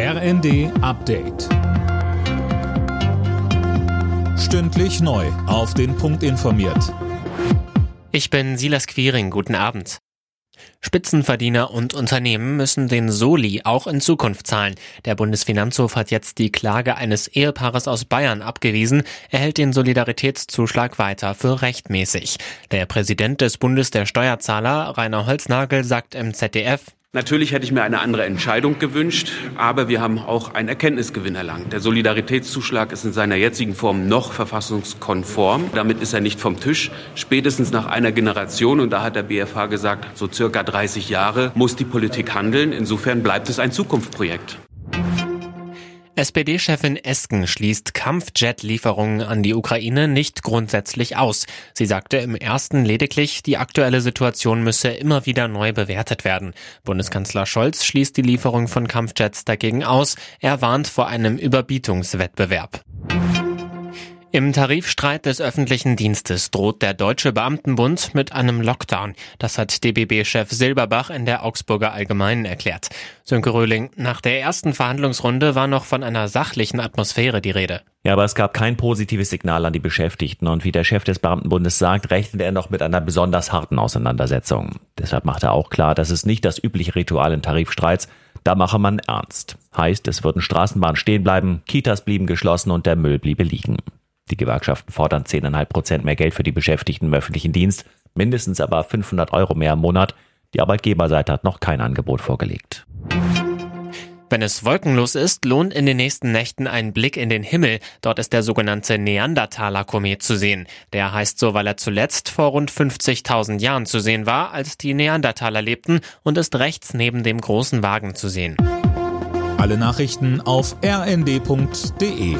RND Update. Stündlich neu. Auf den Punkt informiert. Ich bin Silas Quiring. Guten Abend. Spitzenverdiener und Unternehmen müssen den Soli auch in Zukunft zahlen. Der Bundesfinanzhof hat jetzt die Klage eines Ehepaares aus Bayern abgewiesen. Er hält den Solidaritätszuschlag weiter für rechtmäßig. Der Präsident des Bundes der Steuerzahler, Rainer Holznagel, sagt im ZDF, Natürlich hätte ich mir eine andere Entscheidung gewünscht, aber wir haben auch einen Erkenntnisgewinn erlangt. Der Solidaritätszuschlag ist in seiner jetzigen Form noch verfassungskonform. Damit ist er nicht vom Tisch. Spätestens nach einer Generation, und da hat der BFH gesagt, so circa 30 Jahre, muss die Politik handeln. Insofern bleibt es ein Zukunftsprojekt. SPD-Chefin Esken schließt Kampfjet-Lieferungen an die Ukraine nicht grundsätzlich aus. Sie sagte im ersten lediglich, die aktuelle Situation müsse immer wieder neu bewertet werden. Bundeskanzler Scholz schließt die Lieferung von Kampfjets dagegen aus. Er warnt vor einem Überbietungswettbewerb. Im Tarifstreit des öffentlichen Dienstes droht der Deutsche Beamtenbund mit einem Lockdown. Das hat DBB-Chef Silberbach in der Augsburger Allgemeinen erklärt. Sönke Röhling, nach der ersten Verhandlungsrunde war noch von einer sachlichen Atmosphäre die Rede. Ja, aber es gab kein positives Signal an die Beschäftigten und wie der Chef des Beamtenbundes sagt, rechnet er noch mit einer besonders harten Auseinandersetzung. Deshalb macht er auch klar, dass es nicht das übliche Ritual in Tarifstreits, da mache man ernst. Heißt, es würden Straßenbahnen stehen bleiben, Kitas blieben geschlossen und der Müll bliebe liegen. Die Gewerkschaften fordern 10,5 Prozent mehr Geld für die Beschäftigten im öffentlichen Dienst, mindestens aber 500 Euro mehr im Monat. Die Arbeitgeberseite hat noch kein Angebot vorgelegt. Wenn es wolkenlos ist, lohnt in den nächsten Nächten ein Blick in den Himmel. Dort ist der sogenannte Neandertaler-Komet zu sehen. Der heißt so, weil er zuletzt vor rund 50.000 Jahren zu sehen war, als die Neandertaler lebten und ist rechts neben dem großen Wagen zu sehen. Alle Nachrichten auf rnd.de